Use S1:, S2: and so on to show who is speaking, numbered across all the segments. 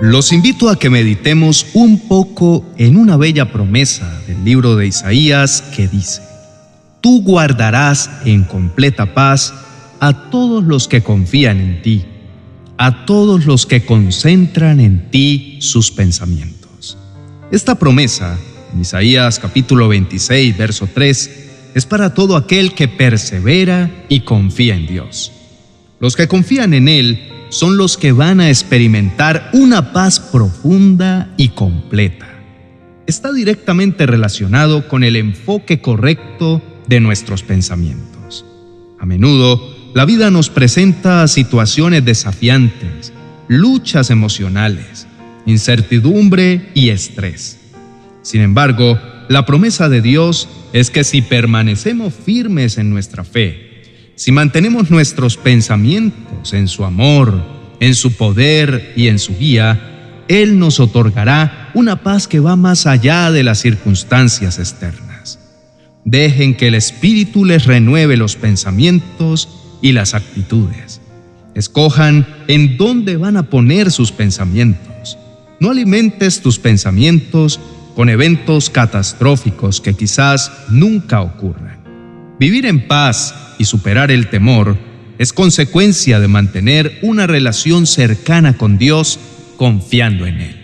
S1: Los invito a que meditemos un poco en una bella promesa del libro de Isaías que dice, Tú guardarás en completa paz a todos los que confían en ti, a todos los que concentran en ti sus pensamientos. Esta promesa, en Isaías capítulo 26, verso 3, es para todo aquel que persevera y confía en Dios. Los que confían en Él son los que van a experimentar una paz profunda y completa. Está directamente relacionado con el enfoque correcto de nuestros pensamientos. A menudo, la vida nos presenta situaciones desafiantes, luchas emocionales, incertidumbre y estrés. Sin embargo, la promesa de Dios es que si permanecemos firmes en nuestra fe, si mantenemos nuestros pensamientos en su amor, en su poder y en su guía, Él nos otorgará una paz que va más allá de las circunstancias externas. Dejen que el Espíritu les renueve los pensamientos y las actitudes. Escojan en dónde van a poner sus pensamientos. No alimentes tus pensamientos con eventos catastróficos que quizás nunca ocurran. Vivir en paz y superar el temor es consecuencia de mantener una relación cercana con Dios confiando en Él.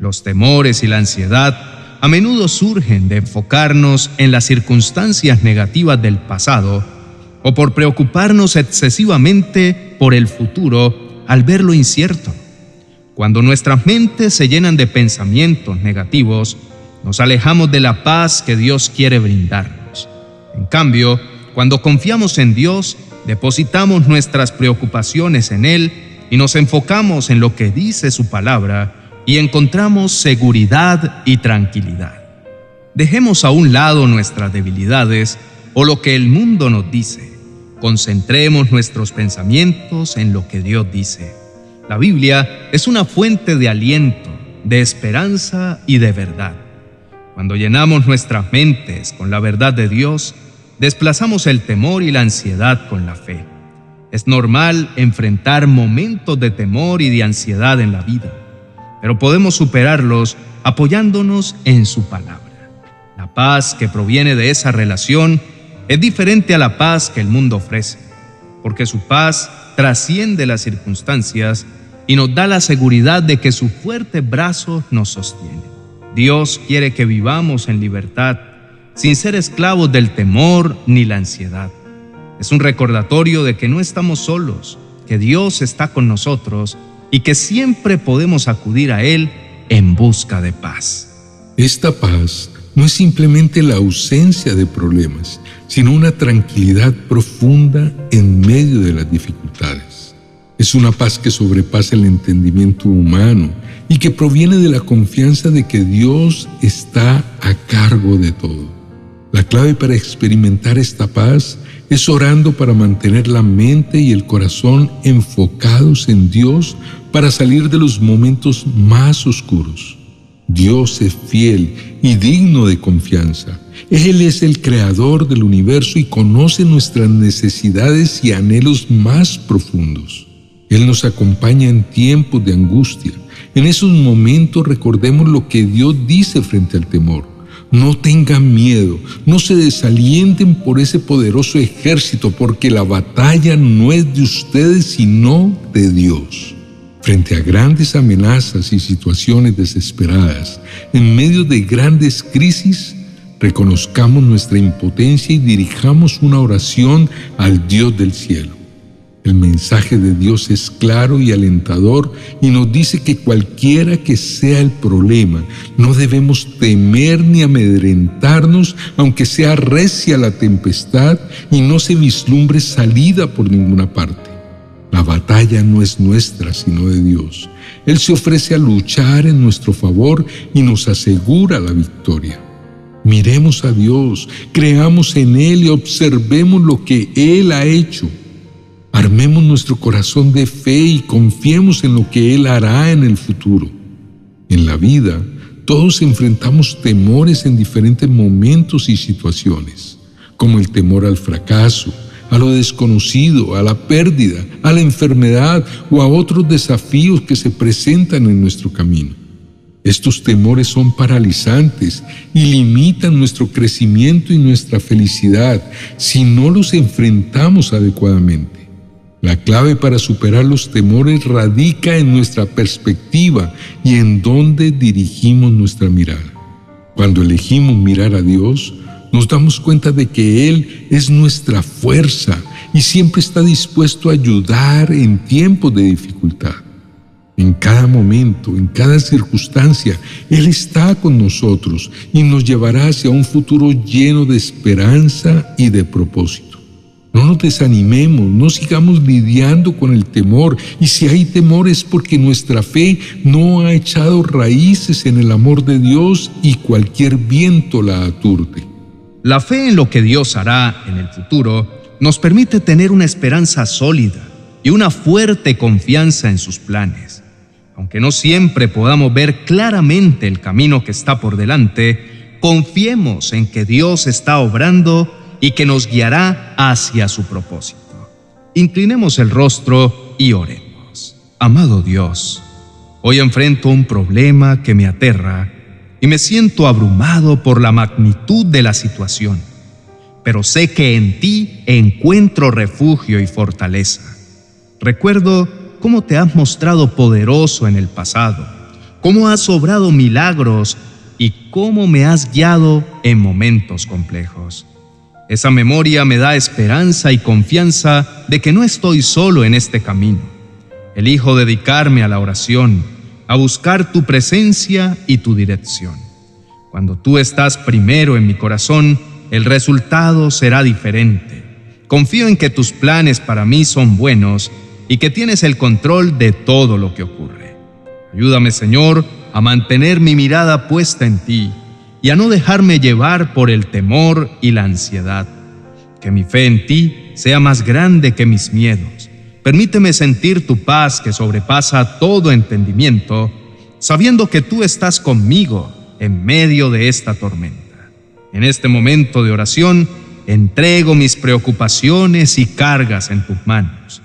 S1: Los temores y la ansiedad a menudo surgen de enfocarnos en las circunstancias negativas del pasado o por preocuparnos excesivamente por el futuro al ver lo incierto. Cuando nuestras mentes se llenan de pensamientos negativos, nos alejamos de la paz que Dios quiere brindarnos. En cambio, cuando confiamos en Dios, depositamos nuestras preocupaciones en Él y nos enfocamos en lo que dice su palabra y encontramos seguridad y tranquilidad. Dejemos a un lado nuestras debilidades o lo que el mundo nos dice. Concentremos nuestros pensamientos en lo que Dios dice. La Biblia es una fuente de aliento, de esperanza y de verdad. Cuando llenamos nuestras mentes con la verdad de Dios, desplazamos el temor y la ansiedad con la fe. Es normal enfrentar momentos de temor y de ansiedad en la vida, pero podemos superarlos apoyándonos en su palabra. La paz que proviene de esa relación es diferente a la paz que el mundo ofrece, porque su paz trasciende las circunstancias y nos da la seguridad de que su fuerte brazo nos sostiene. Dios quiere que vivamos en libertad sin ser esclavos del temor ni la ansiedad. Es un recordatorio de que no estamos solos, que Dios está con nosotros y que siempre podemos acudir a Él en busca de paz.
S2: Esta paz no es simplemente la ausencia de problemas, sino una tranquilidad profunda en medio de las dificultades. Es una paz que sobrepasa el entendimiento humano y que proviene de la confianza de que Dios está a cargo de todo. La clave para experimentar esta paz es orando para mantener la mente y el corazón enfocados en Dios para salir de los momentos más oscuros. Dios es fiel y digno de confianza. Él es el creador del universo y conoce nuestras necesidades y anhelos más profundos. Él nos acompaña en tiempos de angustia. En esos momentos recordemos lo que Dios dice frente al temor. No tengan miedo, no se desalienten por ese poderoso ejército, porque la batalla no es de ustedes, sino de Dios. Frente a grandes amenazas y situaciones desesperadas, en medio de grandes crisis, reconozcamos nuestra impotencia y dirijamos una oración al Dios del cielo. El mensaje de Dios es claro y alentador y nos dice que cualquiera que sea el problema, no debemos temer ni amedrentarnos, aunque sea recia la tempestad y no se vislumbre salida por ninguna parte. La batalla no es nuestra, sino de Dios. Él se ofrece a luchar en nuestro favor y nos asegura la victoria. Miremos a Dios, creamos en Él y observemos lo que Él ha hecho. Armemos nuestro corazón de fe y confiemos en lo que Él hará en el futuro. En la vida, todos enfrentamos temores en diferentes momentos y situaciones, como el temor al fracaso, a lo desconocido, a la pérdida, a la enfermedad o a otros desafíos que se presentan en nuestro camino. Estos temores son paralizantes y limitan nuestro crecimiento y nuestra felicidad si no los enfrentamos adecuadamente. La clave para superar los temores radica en nuestra perspectiva y en dónde dirigimos nuestra mirada. Cuando elegimos mirar a Dios, nos damos cuenta de que Él es nuestra fuerza y siempre está dispuesto a ayudar en tiempos de dificultad. En cada momento, en cada circunstancia, Él está con nosotros y nos llevará hacia un futuro lleno de esperanza y de propósito. No nos desanimemos, no sigamos lidiando con el temor. Y si hay temor es porque nuestra fe no ha echado raíces en el amor de Dios y cualquier viento la aturde.
S1: La fe en lo que Dios hará en el futuro nos permite tener una esperanza sólida y una fuerte confianza en sus planes. Aunque no siempre podamos ver claramente el camino que está por delante, confiemos en que Dios está obrando y que nos guiará hacia su propósito. Inclinemos el rostro y oremos. Amado Dios, hoy enfrento un problema que me aterra y me siento abrumado por la magnitud de la situación, pero sé que en ti encuentro refugio y fortaleza. Recuerdo cómo te has mostrado poderoso en el pasado, cómo has obrado milagros y cómo me has guiado en momentos complejos. Esa memoria me da esperanza y confianza de que no estoy solo en este camino. Elijo dedicarme a la oración, a buscar tu presencia y tu dirección. Cuando tú estás primero en mi corazón, el resultado será diferente. Confío en que tus planes para mí son buenos y que tienes el control de todo lo que ocurre. Ayúdame, Señor, a mantener mi mirada puesta en ti y a no dejarme llevar por el temor y la ansiedad. Que mi fe en ti sea más grande que mis miedos. Permíteme sentir tu paz que sobrepasa todo entendimiento, sabiendo que tú estás conmigo en medio de esta tormenta. En este momento de oración, entrego mis preocupaciones y cargas en tus manos.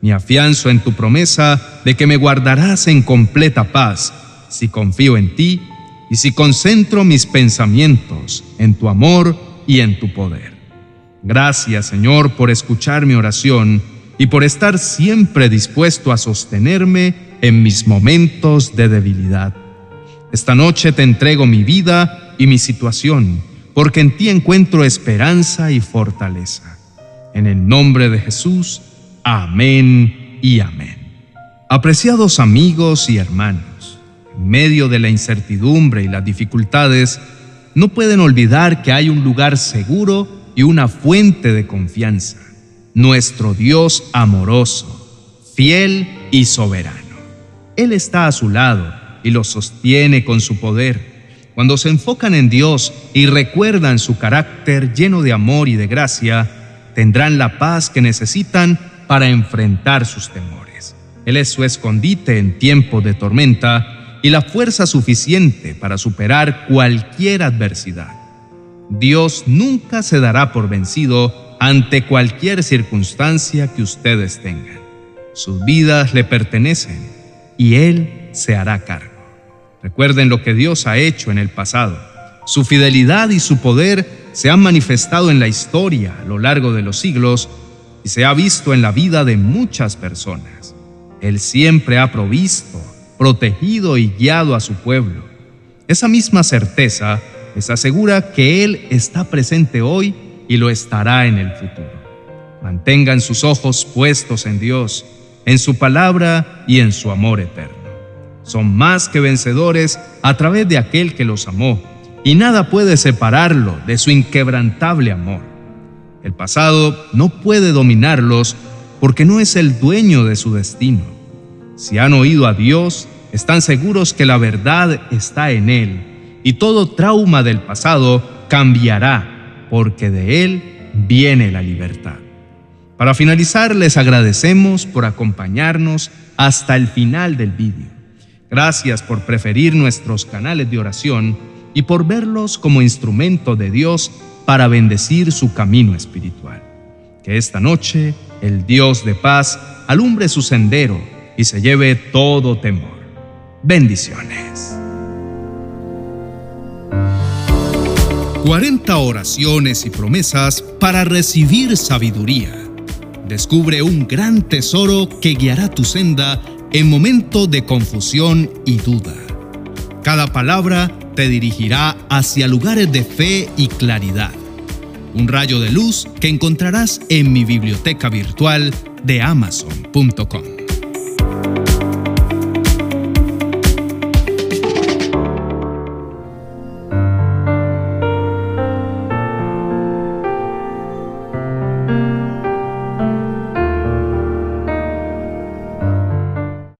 S1: Me afianzo en tu promesa de que me guardarás en completa paz si confío en ti y si concentro mis pensamientos en tu amor y en tu poder. Gracias, Señor, por escuchar mi oración y por estar siempre dispuesto a sostenerme en mis momentos de debilidad. Esta noche te entrego mi vida y mi situación, porque en ti encuentro esperanza y fortaleza. En el nombre de Jesús, amén y amén. Apreciados amigos y hermanos, medio de la incertidumbre y las dificultades, no pueden olvidar que hay un lugar seguro y una fuente de confianza, nuestro Dios amoroso, fiel y soberano. Él está a su lado y los sostiene con su poder. Cuando se enfocan en Dios y recuerdan su carácter lleno de amor y de gracia, tendrán la paz que necesitan para enfrentar sus temores. Él es su escondite en tiempo de tormenta y la fuerza suficiente para superar cualquier adversidad. Dios nunca se dará por vencido ante cualquier circunstancia que ustedes tengan. Sus vidas le pertenecen y Él se hará cargo. Recuerden lo que Dios ha hecho en el pasado. Su fidelidad y su poder se han manifestado en la historia a lo largo de los siglos y se ha visto en la vida de muchas personas. Él siempre ha provisto, protegido y guiado a su pueblo. Esa misma certeza les asegura que Él está presente hoy y lo estará en el futuro. Mantengan sus ojos puestos en Dios, en su palabra y en su amor eterno. Son más que vencedores a través de aquel que los amó, y nada puede separarlo de su inquebrantable amor. El pasado no puede dominarlos porque no es el dueño de su destino. Si han oído a Dios, están seguros que la verdad está en Él y todo trauma del pasado cambiará porque de Él viene la libertad. Para finalizar, les agradecemos por acompañarnos hasta el final del vídeo. Gracias por preferir nuestros canales de oración y por verlos como instrumento de Dios para bendecir su camino espiritual. Que esta noche el Dios de paz alumbre su sendero y se lleve todo temor. Bendiciones. 40 oraciones y promesas para recibir sabiduría. Descubre un gran tesoro que guiará tu senda en momentos de confusión y duda. Cada palabra te dirigirá hacia lugares de fe y claridad. Un rayo de luz que encontrarás en mi biblioteca virtual de amazon.com.